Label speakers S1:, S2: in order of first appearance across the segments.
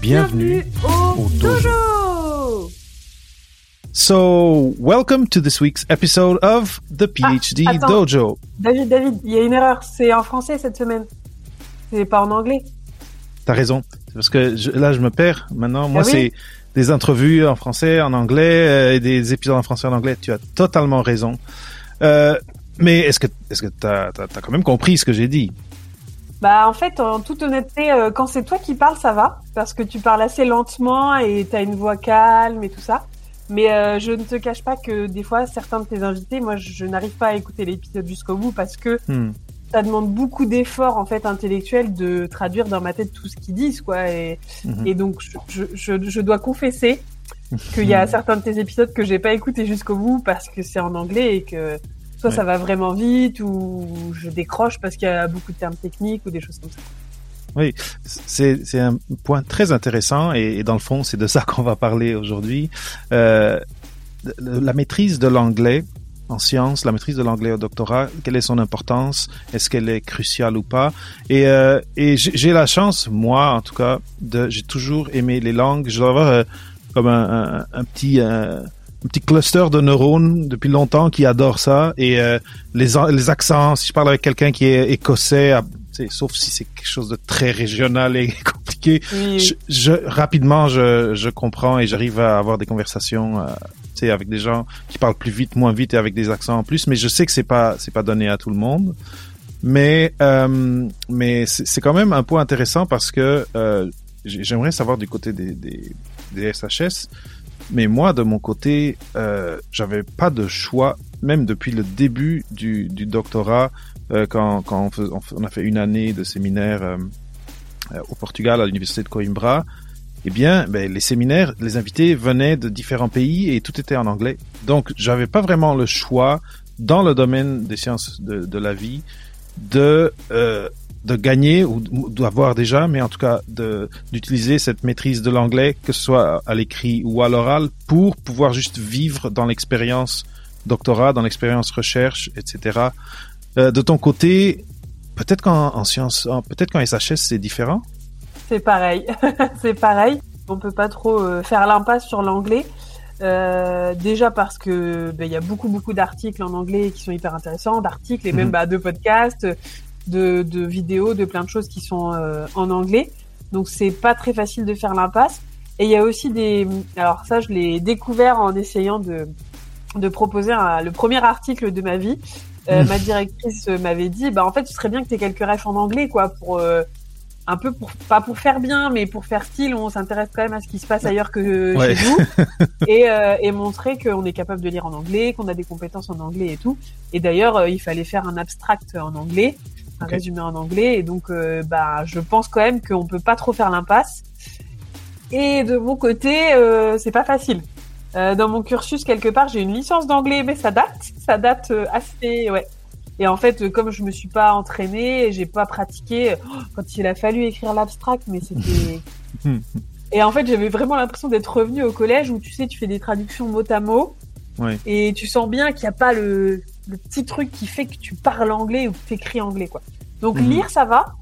S1: Bienvenue.
S2: au,
S1: au dojo. So, welcome to this week's episode of the PhD
S2: attends.
S1: Dojo.
S2: David, David, il y a une erreur, c'est en français cette semaine. C'est pas en anglais.
S1: T'as raison. C'est Parce que je- là, je me perds. Maintenant, moi,
S2: Ah oui
S1: c'est des entrevues en français, en anglais, euh, et des épisodes en français, en anglais. Tu as totalement raison. Euh, mais est-ce que, est-ce que t'as, t'as, t'as quand même compris ce que j'ai dit?
S2: Bah en fait, en toute honnêteté, euh, quand c'est toi qui parles, ça va, parce que tu parles assez lentement et t'as une voix calme et tout ça. Mais euh, je ne te cache pas que des fois, certains de tes invités, moi, je, je n'arrive pas à écouter l'épisode jusqu'au bout parce que
S1: Hmm.
S2: ça demande beaucoup d'efforts en fait intellectuels de traduire dans ma tête tout ce qu'ils disent, quoi. Et,
S1: Mhm.
S2: et donc, je, je, je, je dois confesser qu'il y a certains de tes épisodes que j'ai pas écouté jusqu'au bout parce que c'est en anglais et que soit
S1: Ouais.
S2: ça va vraiment vite ou je décroche parce qu'il y a beaucoup de termes techniques ou des choses comme ça.
S1: C'est, c'est un point très intéressant et, et dans le fond, c'est de ça qu'on va parler aujourd'hui. Euh, la maîtrise de l'anglais en sciences, la maîtrise de l'anglais au doctorat, quelle est son importance? Est-ce qu'elle est cruciale ou pas? Et, euh, et j'ai j'ai la chance, moi en tout cas, de, j'ai toujours aimé les langues. Je dois avoir euh, comme un, un, un petit euh, un petit cluster de neurones depuis longtemps qui adore ça. Et euh, les, les accents. Si je parle avec quelqu'un qui est écossais, sais, sauf si c'est quelque chose de très régional et compliqué,
S2: Oui,
S1: je, je rapidement je, je comprends et j'arrive à avoir des conversations euh, tu sais avec des gens qui parlent plus vite moins vite et avec des accents en plus. Mais je sais que c'est pas c'est pas donné à tout le monde. Mais euh, mais c'est quand même un point intéressant parce que euh, j'ai- j'aimerais savoir du côté des, des, des SHS mais moi de mon côté euh, j'avais pas de choix même depuis le début du, du doctorat euh, quand, quand on, fais- on a fait une année de séminaire euh, euh, au Portugal à l'université de Coimbra, eh bien, ben, les séminaires, les invités venaient de différents pays et tout était en anglais. Donc, j'avais pas vraiment le choix dans le domaine des sciences de, de la vie de euh, de gagner ou d'avoir déjà, mais en tout cas d'utiliser cette maîtrise de l'anglais, que ce soit à l'écrit ou à l'oral, pour pouvoir juste vivre dans l'expérience doctorat, dans l'expérience recherche, etc. Euh, de ton côté, peut-être qu'en en sciences, en- peut-être qu'en SHS c'est différent?
S2: c'est pareil. c'est pareil. On peut pas trop euh, faire l'impasse sur l'anglais. Euh, déjà parce que ben, il y a beaucoup beaucoup d'articles en anglais qui sont hyper intéressants, d'articles et même
S1: Mhm.
S2: bah, de podcasts, de, de vidéos, de plein de choses qui sont euh, en anglais. Donc c'est pas très facile de faire l'impasse. Et il y a aussi des, alors ça je l'ai découvert en essayant de de proposer un- le premier article de ma vie. Euh,
S1: Mhm.
S2: Ma directrice m'avait dit, bah en fait, ce serait bien que tu aies quelques refs en anglais, quoi, pour euh, un peu pour pas pour faire bien, mais pour faire style. On s'intéresse quand même à ce qui se passe ailleurs que
S1: Ouais.
S2: chez nous et, euh, et montrer qu'on est capable de lire en anglais, qu'on a des compétences en anglais et tout. Et d'ailleurs, euh, il fallait faire un abstract en anglais, un résumé en anglais. Et donc, euh, bah, je pense quand même qu'on peut pas trop faire l'impasse. Et de mon côté, euh, c'est pas facile. Euh, dans mon cursus, quelque part, j'ai une licence d'anglais, mais ça date. Ça date assez, ouais. Et en fait, comme je me suis pas entraînée, j'ai pas pratiqué. oh, quand il a fallu écrire l'abstract, mais c'était. Et en fait, j'avais vraiment l'impression d'être revenue au collège où tu sais, tu fais des traductions mot à mot.
S1: Ouais.
S2: Et tu sens bien qu'il n'y a pas le, le petit truc qui fait que tu parles anglais ou que tu écris anglais, quoi. Donc
S1: Mhm.
S2: lire, ça va.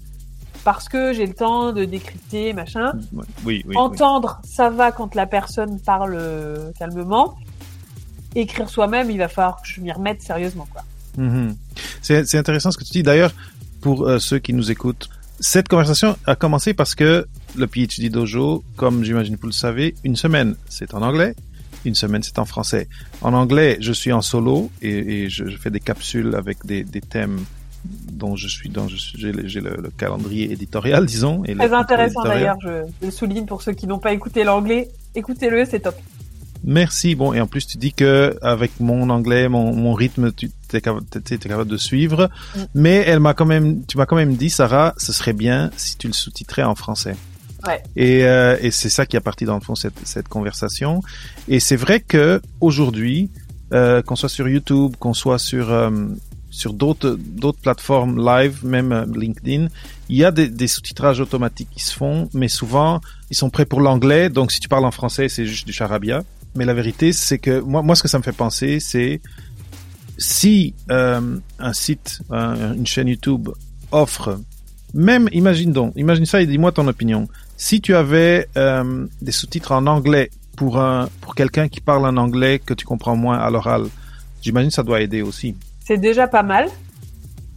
S2: Parce que j'ai le temps de décrypter, machin.
S1: Oui, oui. oui.
S2: Entendre, ça va quand la personne parle euh, calmement. Écrire soi-même, il va falloir que je m'y remette sérieusement, quoi.
S1: Mhm. C'est c'est intéressant ce que tu dis. D'ailleurs, pour euh, ceux qui nous écoutent, cette conversation a commencé parce que le PhD Dojo, comme j'imagine vous le savez, une semaine c'est en anglais, une semaine c'est en français. En anglais, je suis en solo et, et je, je fais des capsules avec des, des thèmes dont je suis dans, j'ai le, calendrier éditorial, disons. Et
S2: Très intéressant d'ailleurs, je, le souligne pour ceux qui n'ont pas écouté l'anglais. Écoutez-le, c'est top.
S1: Merci. Bon, et en plus, tu dis que avec mon anglais, mon, mon rythme, tu es capable, t'es- t'es capable de suivre.
S2: Mm.
S1: Mais elle m'a quand même, tu m'as quand même dit, Sarah, ce serait bien si tu le sous-titrais en français. Euh, et c'est ça qui a parti dans le fond cette, cette conversation. Et c'est vrai que aujourd'hui, euh, qu'on soit sur YouTube, qu'on soit sur euh, sur d'autres d'autres plateformes live, même LinkedIn, il y a des, sous-titrages automatiques qui se font, mais souvent ils sont prêts pour l'anglais. Donc si tu parles en français, c'est juste du charabia. Mais la vérité, c'est que moi, moi, ce que ça me fait penser, c'est si un site, un- une chaîne YouTube offre, même, imagine donc, imagine ça et dis-moi ton opinion. Si tu avais euh, des sous-titres en anglais pour un pour quelqu'un qui parle un anglais que tu comprends moins à l'oral, j'imagine que ça doit aider aussi.
S2: C'est déjà pas mal.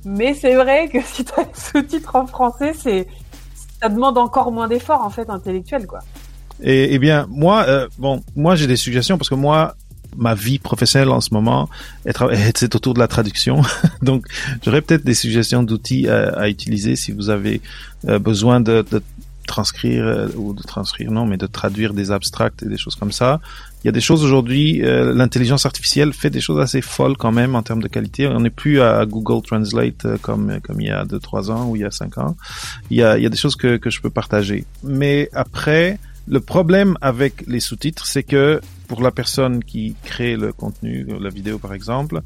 S2: Mais c'est vrai que si tu as les sous-titres en français, c'est ça demande encore moins d'efforts en fait intellectuel quoi.
S1: Et, eh bien, moi, euh, bon, moi j'ai des suggestions parce que moi, ma vie professionnelle en ce moment, c'est autour de la traduction. Donc, j'aurais peut-être des suggestions d'outils à, à utiliser si vous avez euh, besoin de, de transcrire euh, ou de transcrire, non, mais de traduire des abstracts et des choses comme ça. Il y a des choses aujourd'hui, euh, l'intelligence artificielle fait des choses assez folles quand même en termes de qualité. On n'est plus à Google Translate euh, comme comme il y a deux trois ans ou il y a cinq ans. Il y a il y a des choses que que je peux partager. Mais après, le problème avec les sous-titres, c'est que pour la personne qui crée le contenu, la vidéo par exemple,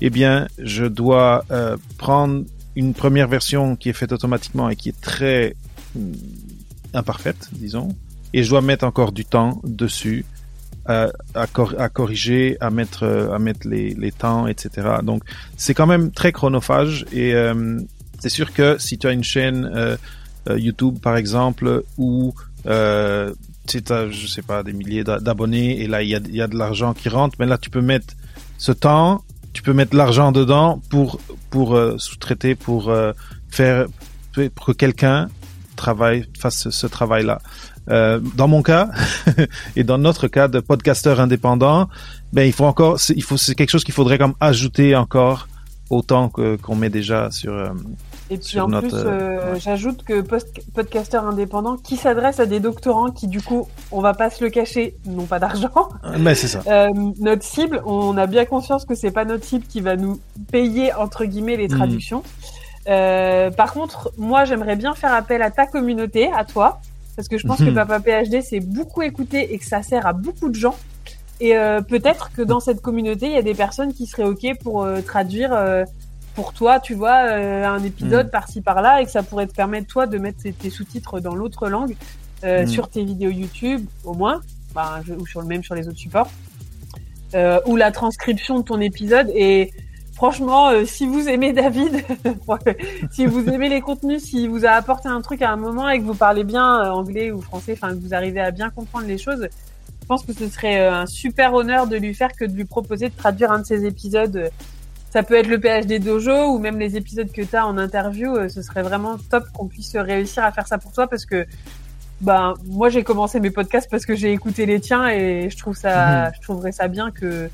S1: eh bien, je dois euh, prendre une première version qui est faite automatiquement et qui est très hum, imparfaite, disons, et je dois mettre encore du temps dessus euh, à, cor- à corriger, à mettre, euh, à mettre les, temps, etc. Donc, c'est quand même très chronophage et euh, c'est sûr que si tu as une chaîne euh, YouTube, par exemple, où euh, tu as, je sais pas, des milliers d'a- d'abonnés et là, il y a, y a de l'argent qui rentre, mais là, tu peux mettre ce temps, tu peux mettre l'argent dedans pour, pour sous-traiter, pour faire, pour que quelqu'un travaille, fasse ce, ce travail-là. Euh, dans mon cas et dans notre cas de podcasteur indépendant, ben il faut encore, c'est- il faut c'est quelque chose qu'il faudrait comme ajouter encore au temps que qu'on met déjà sur. euh,
S2: Et puis
S1: Sur
S2: en
S1: notre,
S2: plus,
S1: euh,
S2: euh,
S1: ouais.
S2: j'ajoute que podcasteur indépendant qui s'adresse à des doctorants qui du coup, on va pas se le cacher, n'ont pas d'argent.
S1: Mais c'est ça.
S2: Euh, notre cible, on a bien conscience que c'est pas notre cible qui va nous payer entre guillemets les
S1: Mhm.
S2: traductions. Euh, par contre, moi, j'aimerais bien faire appel à ta communauté, à toi, parce que je pense que
S1: Mhm.
S2: Papa PhD c'est beaucoup écouté et que ça sert à beaucoup de gens. Et euh, peut-être que dans cette communauté, il y a des personnes qui seraient ok pour euh, traduire euh, pour toi, tu vois, euh, un épisode
S1: Mhm.
S2: par-ci par-là, et que ça pourrait te permettre toi de mettre tes, sous-titres dans l'autre langue euh,
S1: Mhm.
S2: sur tes vidéos YouTube, au moins, je- ou sur le même sur les autres supports, euh, ou la transcription de ton épisode. Et franchement, euh, si vous aimez David, si vous aimez les contenus, si vous a apporté un truc à un moment et que vous parlez bien euh, anglais ou français, enfin que vous arrivez à bien comprendre les choses, je pense que ce serait euh, un super honneur de lui faire que de lui proposer de traduire un de ses épisodes. Ça peut être le PhD Dojo ou même les épisodes que tu as en interview. Ce serait vraiment top qu'on puisse réussir à faire ça pour toi parce que ben moi j'ai commencé mes podcasts parce que j'ai écouté les tiens et je trouve ça, je trouverais ça bien que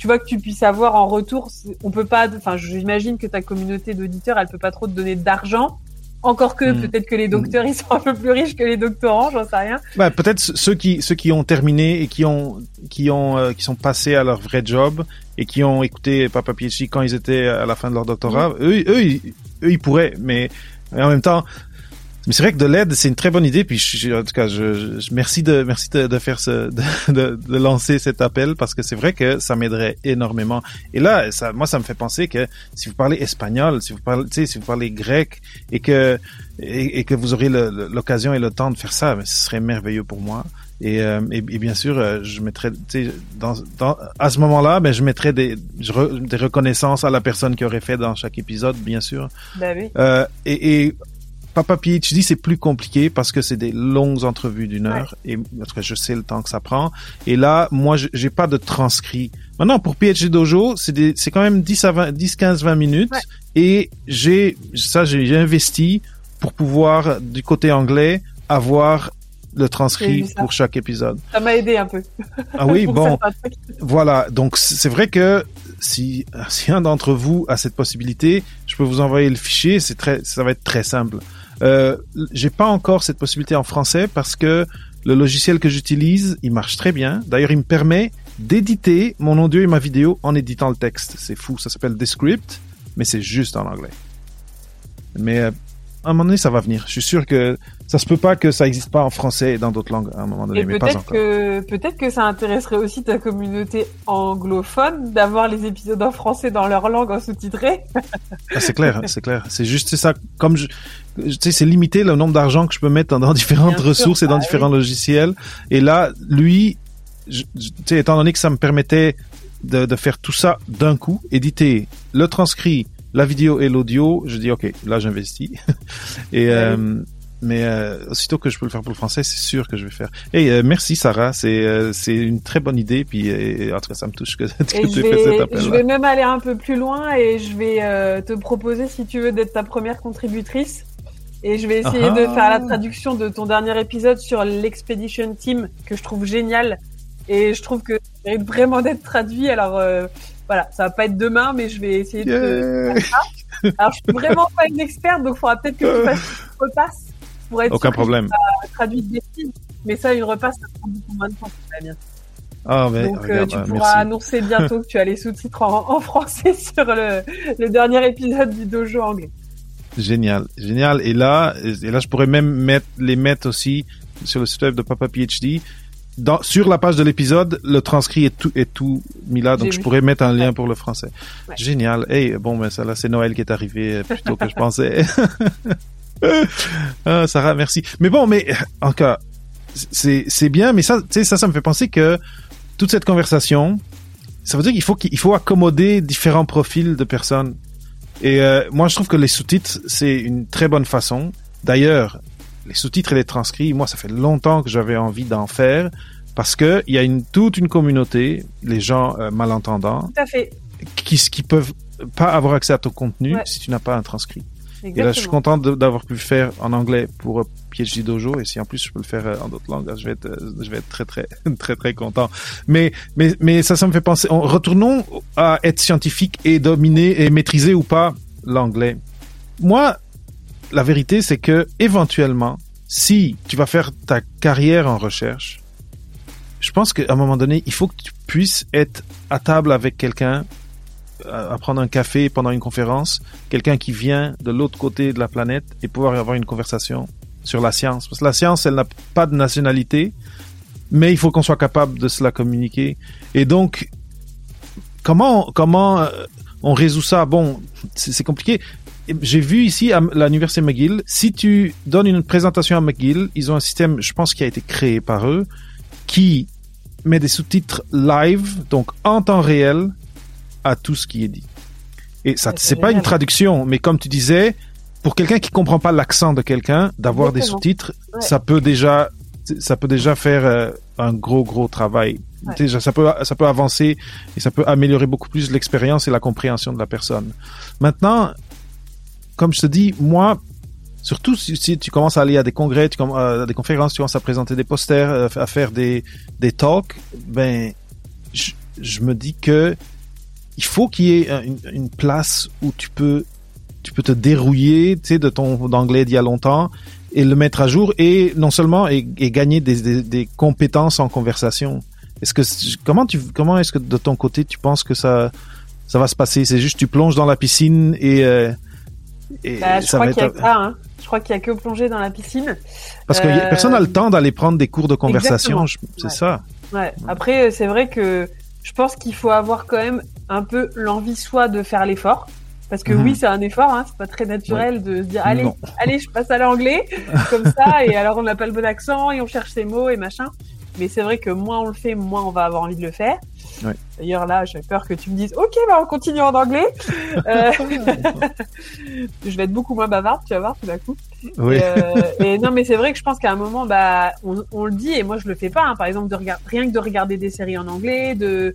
S2: tu vois que tu puisses avoir en retour. On peut pas, enfin j'imagine que ta communauté d'auditeurs elle peut pas trop te donner d'argent. Encore que
S1: Mhm.
S2: peut-être que les docteurs ils sont un peu plus riches que les doctorants, j'en sais rien.
S1: Bah, peut-être ceux qui ceux qui ont terminé et qui ont qui ont euh, qui sont passés à leur vrai job et qui ont écouté Papa PhD quand ils étaient à la fin de leur doctorat, eux eux ils, eux ils pourraient mais, mais en même temps mais c'est vrai que de l'aide c'est une très bonne idée puis je, je- en tout cas je, je- merci de merci de, de faire ce de, de, de lancer cet appel parce que c'est vrai que ça m'aiderait énormément et là ça moi ça me fait penser que si vous parlez espagnol si vous parlez tu sais si vous parlez grec et que et, et que vous aurez l'occasion et le temps de faire ça, mais ce serait merveilleux pour moi. Et, euh, et, et bien sûr, euh, je mettrais, tu sais, dans, dans, à ce moment-là, ben, je mettrais des, je re- des reconnaissances à la personne qui aurait fait dans chaque épisode, bien sûr.
S2: Bah oui.
S1: Euh, et, et Papa PhD, c'est plus compliqué parce que c'est des longues entrevues d'une heure. Et en tout cas, je sais le temps que ça prend. Et là, moi, j'ai pas de transcrit. Maintenant, pour PhD Dojo, c'est des, c'est quand même 10 à 20, 10, 15, 20 minutes.
S2: Ouais.
S1: Et j'ai, ça, j'ai investi pour pouvoir, du côté anglais, avoir le transcrit pour chaque épisode.
S2: Ça m'a aidé un peu.
S1: Ah oui, bon. Voilà, donc c'est vrai que si, si un d'entre vous a cette possibilité, je peux vous envoyer le fichier, c'est très, ça va être très simple. Euh, j'ai pas encore cette possibilité en français parce que le logiciel que j'utilise, il marche très bien. D'ailleurs, il me permet d'éditer mon audio et ma vidéo en éditant le texte. C'est fou, ça s'appelle Descript, mais c'est juste en anglais. Mais euh, à un moment donné, ça va venir. Je suis sûr que ça se peut pas que ça existe pas en français et dans d'autres langues à un moment donné,
S2: Et
S1: mais pas encore.
S2: que peut-être que ça intéresserait aussi ta communauté anglophone d'avoir les épisodes en français dans leur langue en sous-titré.
S1: Ah, c'est clair, c'est clair. C'est juste c'est ça. Comme je, tu sais, c'est limité le nombre d'argent que je peux mettre dans, dans différentes
S2: Bien sûr,
S1: ressources et dans
S2: bah
S1: différents logiciels. Et là, lui, tu sais, étant donné que ça me permettait de, de faire tout ça d'un coup, éditer le transcrit, la vidéo et l'audio, je dis ok, là j'investis. et
S2: Ouais.
S1: euh, mais euh, aussitôt que je peux le faire pour le français, c'est sûr que je vais faire. Et euh, merci Sarah, c'est euh, c'est une très bonne idée. Puis euh, en tout cas, ça me touche que, que tu fait cet appel.
S2: je vais même aller un peu plus loin et je vais euh, te proposer, si tu veux, d'être ta première contributrice. Et je vais essayer
S1: Ah.
S2: de faire la traduction de ton dernier épisode sur l'Expedition Team, que je trouve génial. Et je trouve que ça mérite vraiment d'être traduit. Alors euh, voilà, ça va pas être demain, mais je vais essayer de.
S1: Yeah.
S2: Alors je suis vraiment pas une experte, donc il faudra peut-être que tu fasses une repasse pour être
S1: Aucun problème.
S2: des films. Mais ça, une repasse, ça prend beaucoup moins de temps. bien.
S1: Ah, mais
S2: Donc euh, tu
S1: euh,
S2: pourras
S1: merci.
S2: annoncer bientôt que tu as les sous-titres en, en français sur le, le dernier épisode du dojo anglais.
S1: Génial, génial. Et là, et là, je pourrais même mettre, les mettre aussi sur le site web de Papa PhD. Dans, sur la page de l'épisode, le transcrit est tout, est tout mis là, donc je pourrais mettre un lien
S2: Ouais.
S1: pour le français.
S2: Ouais.
S1: Génial. Hey, bon, ben ça là, c'est Noël qui est arrivé euh, plus tôt que je pensais. ah, Sarah, merci. Mais bon, mais en cas, c'est c'est bien, mais ça, tu sais, ça, ça me fait penser que toute cette conversation, ça veut dire qu'il faut qu'il faut accommoder différents profils de personnes. Et euh, moi, je trouve que les sous-titres, c'est une très bonne façon. D'ailleurs, les sous-titres et les transcrits, moi, ça fait longtemps que j'avais envie d'en faire parce que il y a une toute une communauté, les gens euh, malentendants,
S2: Tout à fait.
S1: qui qui peuvent pas avoir accès à ton contenu
S2: Ouais.
S1: si tu n'as pas un transcrit. Et là, je suis content d'avoir pu faire en anglais pour euh, PhD Dojo, et si en plus je peux le faire euh, en d'autres langues, je vais être, euh, je vais être très très très très content. Mais mais mais ça, ça me fait penser. On, retournons à être scientifique et dominer et maîtriser ou pas l'anglais. Moi, la vérité, c'est que éventuellement, si tu vas faire ta carrière en recherche, je pense qu'à un moment donné, il faut que tu puisses être à table avec quelqu'un, à prendre un café pendant une conférence, quelqu'un qui vient de l'autre côté de la planète et pouvoir avoir une conversation sur la science. Parce que la science, elle n'a pas de nationalité, mais il faut qu'on soit capable de se la communiquer. Et donc, comment comment euh, on résout ça? Bon, c'est compliqué. J'ai vu ici à l'université McGill, si tu donnes une présentation à McGill, ils ont un système, je pense, qui a été créé par eux, qui met des sous-titres live, donc en temps réel, à tout ce qui est dit. Et ça,
S2: c'est
S1: pas une traduction, mais comme tu disais, pour quelqu'un qui comprend pas l'accent de quelqu'un, d'avoir des sous-titres,
S2: Ouais.
S1: ça peut déjà, ça peut déjà faire euh, un gros gros travail.
S2: Ouais.
S1: Déjà, ça peut, ça peut avancer et ça peut améliorer beaucoup plus l'expérience et la compréhension de la personne. Maintenant, comme je te dis, moi, surtout si, si tu commences à aller à des congrès, tu commences à des conférences, tu commences à présenter des posters, euh, à faire des, des talks, ben, je, je me dis que il faut qu'il y ait un- une, une place où tu peux, tu peux te dérouiller, tu sais, de ton d'anglais d'il y a longtemps et le mettre à jour et non seulement et, et gagner des, des, des compétences en conversation. Est-ce que comment tu comment est-ce que de ton côté tu penses que ça ça va se passer? C'est juste tu plonges dans la piscine et, euh, et
S2: Bah, je
S1: ça
S2: crois
S1: va
S2: qu'il y a
S1: être
S2: ça. Hein. Je crois qu'il y a que plonger dans la piscine.
S1: parce que
S2: Euh,
S1: personne n'a le temps d'aller prendre des cours de conversation. C'est
S2: Ouais.
S1: ça.
S2: Ouais. Après, euh, c'est vrai que je pense qu'il faut avoir quand même un peu l'envie soit de faire l'effort. Parce que
S1: Mhm.
S2: oui, c'est un effort, hein, c'est pas très naturel de se dire allez,
S1: Non.
S2: allez, je passe à l'anglais comme ça, et alors on n'a pas le bon accent et on cherche ses mots et machin. Mais c'est vrai que moins on le fait, moins on va avoir envie de le faire.
S1: Ouais.
S2: D'ailleurs là, j'ai peur que tu me dises ok, bah on continue en anglais. Euh, je vais être beaucoup moins bavarde, tu vas voir tout d'un coup.
S1: Oui.
S2: Et, euh, et non, mais c'est vrai que je pense qu'à un moment, bah, on, on le dit, et moi je le fais pas. hein. par exemple, de regard- rien que de regarder des séries en anglais, de-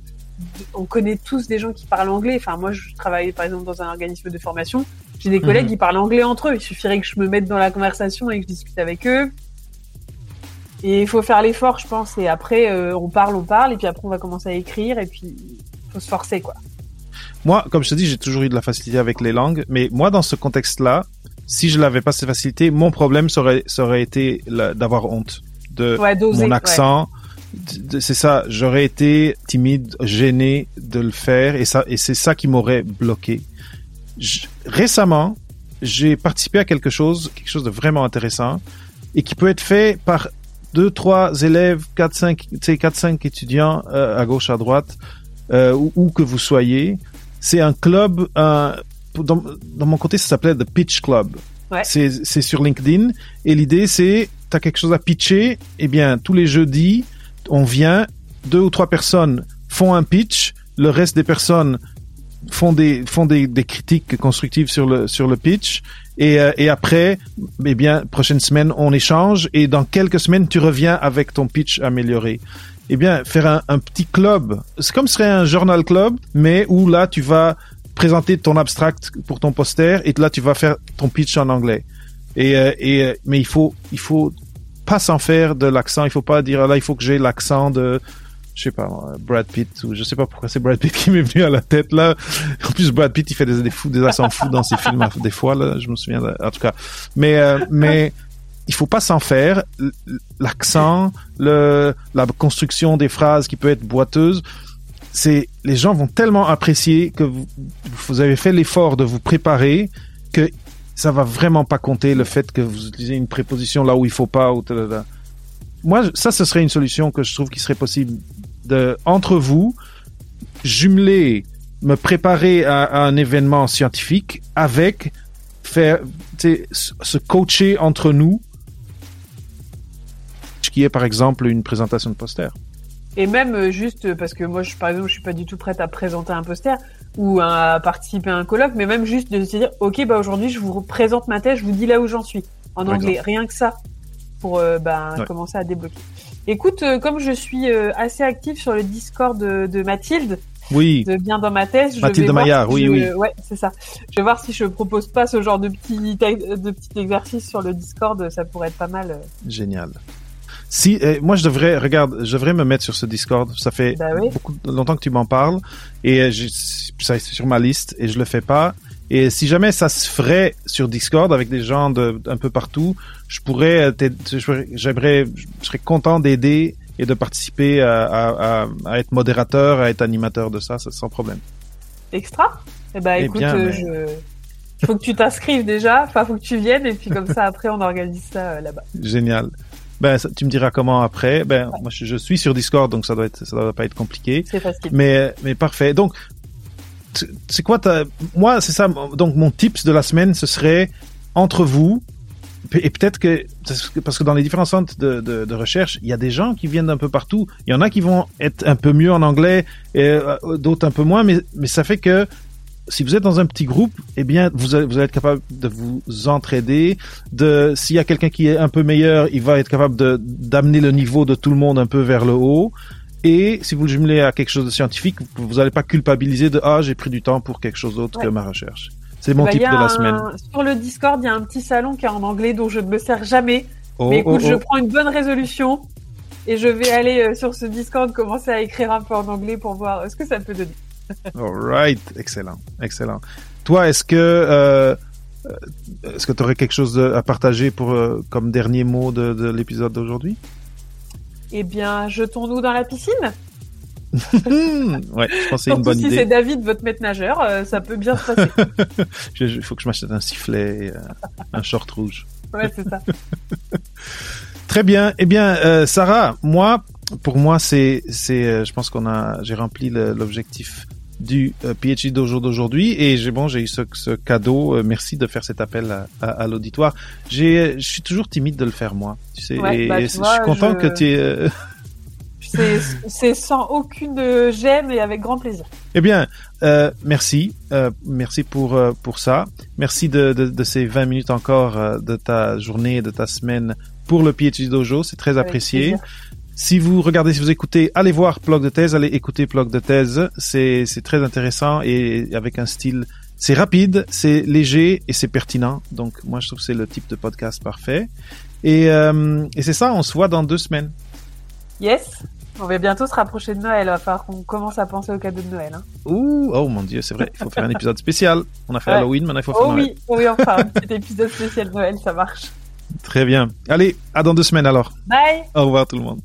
S2: on connaît tous des gens qui parlent anglais. Enfin, moi, je travaille par exemple dans un organisme de formation. J'ai des collègues
S1: Mhm.
S2: qui parlent anglais entre eux. Il suffirait que je me mette dans la conversation et que je discute avec eux. Et il faut faire l'effort, je pense. Et après, euh, on parle, on parle, et puis après, on va commencer à écrire, et puis faut se forcer, quoi.
S1: Moi, comme je te dis, j'ai toujours eu de la facilité avec les langues, mais moi, dans ce contexte-là, si je n'avais pas cette facilité, mon problème serait, serait été d'avoir honte de
S2: Ouais,
S1: mon accent. C'est ça, j'aurais été timide, gêné de le faire, et ça, et c'est ça qui m'aurait bloqué. Récemment, j'ai participé à quelque chose, quelque chose de vraiment intéressant. et qui peut être fait par deux, trois élèves, quatre, cinq, quatre, cinq étudiants euh, à gauche, à droite, euh, où, où, que vous soyez. C'est un club. Un, dans, dans mon côté, ça s'appelait The Pitch Club.
S2: Ouais.
S1: C'est sur LinkedIn et l'idée c'est t'as quelque chose à pitcher. Eh bien, tous les jeudis, on vient, deux ou trois personnes font un pitch, le reste des personnes font des font des, des critiques constructives sur le sur le pitch. Et, euh, et après eh bien prochaine semaine on échange et dans quelques semaines tu reviens avec ton pitch amélioré. Eh bien faire un, un petit club. C'est comme ce serait un journal club mais où là tu vas présenter ton abstract pour ton poster et là tu vas faire ton pitch en anglais. Et, euh, et euh, mais il faut il faut pas s'en faire de l'accent il faut pas dire là il faut que j'ai l'accent de je sais pas, Brad Pitt, ou je sais pas pourquoi c'est Brad Pitt qui m'est venu à la tête là. En plus, Brad Pitt, il fait des, des fous, des accents fous dans ses films des fois là. Je me souviens, en tout cas. Mais euh, mais il faut pas s'en faire. L'accent, le la construction des phrases qui peut être boiteuse, c'est les gens vont tellement apprécier que vous avez fait l'effort de vous préparer que ça va vraiment pas compter le fait que vous utilisez une préposition là où il faut pas ou. Moi, ça, ce serait une solution que je trouve qui serait possible de, entre vous, jumeler, me préparer à, à un événement scientifique avec faire, se coacher entre nous, ce qui est par exemple une présentation de poster.
S2: Et même euh, juste parce que moi, je, par exemple, je suis pas du tout prête à présenter un poster ou à participer à un colloque, mais même juste de se dire, ok, bah aujourd'hui, je vous présente ma thèse, je vous dis là où j'en suis en anglais, rien que ça pour euh,
S1: Ouais.
S2: commencer à débloquer. Écoute, euh, comme je suis euh, assez active sur le Discord de, de Mathilde,
S1: Oui,
S2: de bien dans ma thèse, je
S1: Mathilde
S2: vais voir
S1: Maillard,
S2: si
S1: oui,
S2: je-
S1: oui.
S2: Ouais, c'est ça. Je vais voir si je propose pas ce genre de petit de petit exercice sur le Discord, ça pourrait être pas mal. euh.
S1: génial. Si, euh, moi je devrais, regarde, je devrais me mettre sur ce Discord. Ça fait
S2: Bah oui.
S1: beaucoup longtemps que tu m'en parles et euh, ça c'est sur ma liste et je le fais pas. Et si jamais ça se ferait sur Discord avec des gens de un peu partout, je pourrais, euh, j'aimerais, je serais content d'aider et de participer à, à, à, à être modérateur, à être animateur de ça, ça sans problème.
S2: Extra? Eh ben
S1: Eh
S2: écoute,
S1: bien, mais-
S2: je il faut que tu t'inscrives déjà, enfin faut que tu viennes et puis comme ça après on organise ça euh, là-bas.
S1: Génial. Ben, ça- tu me diras comment après. Ben, moi, je, je suis sur Discord, donc ça doit être, ça doit pas être compliqué.
S2: C'est facile.
S1: Mais, mais parfait. Donc, c'est quoi ta, moi, c'est ça. Donc, mon tips de la semaine, ce serait entre vous, et peut-être que, parce que dans les différents centres de, de, de recherche, il y a des gens qui viennent d'un peu partout. Il y en a qui vont être un peu mieux en anglais, et euh, d'autres un peu moins, mais, mais ça fait que, si vous êtes dans un petit groupe, eh bien, vous allez, vous allez être capable de vous entraider. De, s'il y a quelqu'un qui est un peu meilleur, il va être capable de d'amener le niveau de tout le monde un peu vers le haut. Et si vous le jumelez à quelque chose de scientifique, vous n'allez pas culpabiliser de ah j'ai pris du temps pour quelque chose d'autre
S2: Ouais.
S1: que ma recherche. C'est mon
S2: Bah,
S1: type de la
S2: un-
S1: semaine.
S2: Sur le Discord, il y a un petit salon qui est en anglais dont je ne me sers jamais.
S1: Oh,
S2: Mais écoute,
S1: oh,
S2: je
S1: oh.
S2: prends une bonne résolution et je vais aller euh, sur ce Discord commencer à écrire un peu en anglais pour voir euh, ce que ça peut donner.
S1: Alright, excellent, excellent. Toi, est-ce que euh, est-ce que tu aurais quelque chose de- à partager pour euh, comme dernier mot de, de l'épisode d'aujourd'hui?
S2: Eh bien, jetons-nous dans la piscine.
S1: Ouais, je pense que c'est une bonne
S2: si c'est
S1: idée.
S2: David, votre maître nageur, euh, ça peut bien se passer.
S1: Il faut que je m'achète un sifflet, et, un short rouge.
S2: ouais, c'est ça.
S1: Très bien. Eh bien, euh, Sarah, moi, pour moi, c'est, c'est, euh, je pense qu'on a, j'ai rempli l'objectif du euh, PhD Dojo d'aujourd'hui et j'ai bon, j'ai eu ce, ce cadeau. Euh, merci de faire cet appel à, à, à l'auditoire. J'ai, je suis toujours timide de le faire moi, tu sais.
S2: Ouais,
S1: et
S2: bah,
S1: et je suis content
S2: je-
S1: que tu aies.
S2: C'est sans aucune gêne et avec grand plaisir.
S1: Eh bien, euh, merci, euh, merci pour euh, pour ça. Merci de, de, de ces 20 minutes encore de ta journée, de ta semaine pour le PhD Dojo, c'est très
S2: Avec
S1: apprécié.
S2: plaisir.
S1: Si vous regardez, si vous écoutez, allez voir Plug de thèse, allez écouter Plug de thèse. C'est très intéressant et avec un style, c'est rapide, c'est léger et c'est pertinent. Donc moi je trouve que c'est le type de podcast parfait. Et euh, et c'est ça, on se voit dans deux semaines.
S2: Yes. On va bientôt se rapprocher de Noël. Il va falloir qu'on commence à penser aux cadeaux de Noël. Hein.
S1: Ouh, oh mon dieu, c'est vrai, il faut faire un épisode spécial. On a fait
S2: Ouais.
S1: Halloween, maintenant il faut faire
S2: Oh
S1: Noël.
S2: oui, oh oui, enfin, un petit épisode spécial Noël, ça marche.
S1: Très bien. Allez, à dans deux semaines alors.
S2: Bye
S1: Au revoir tout le monde.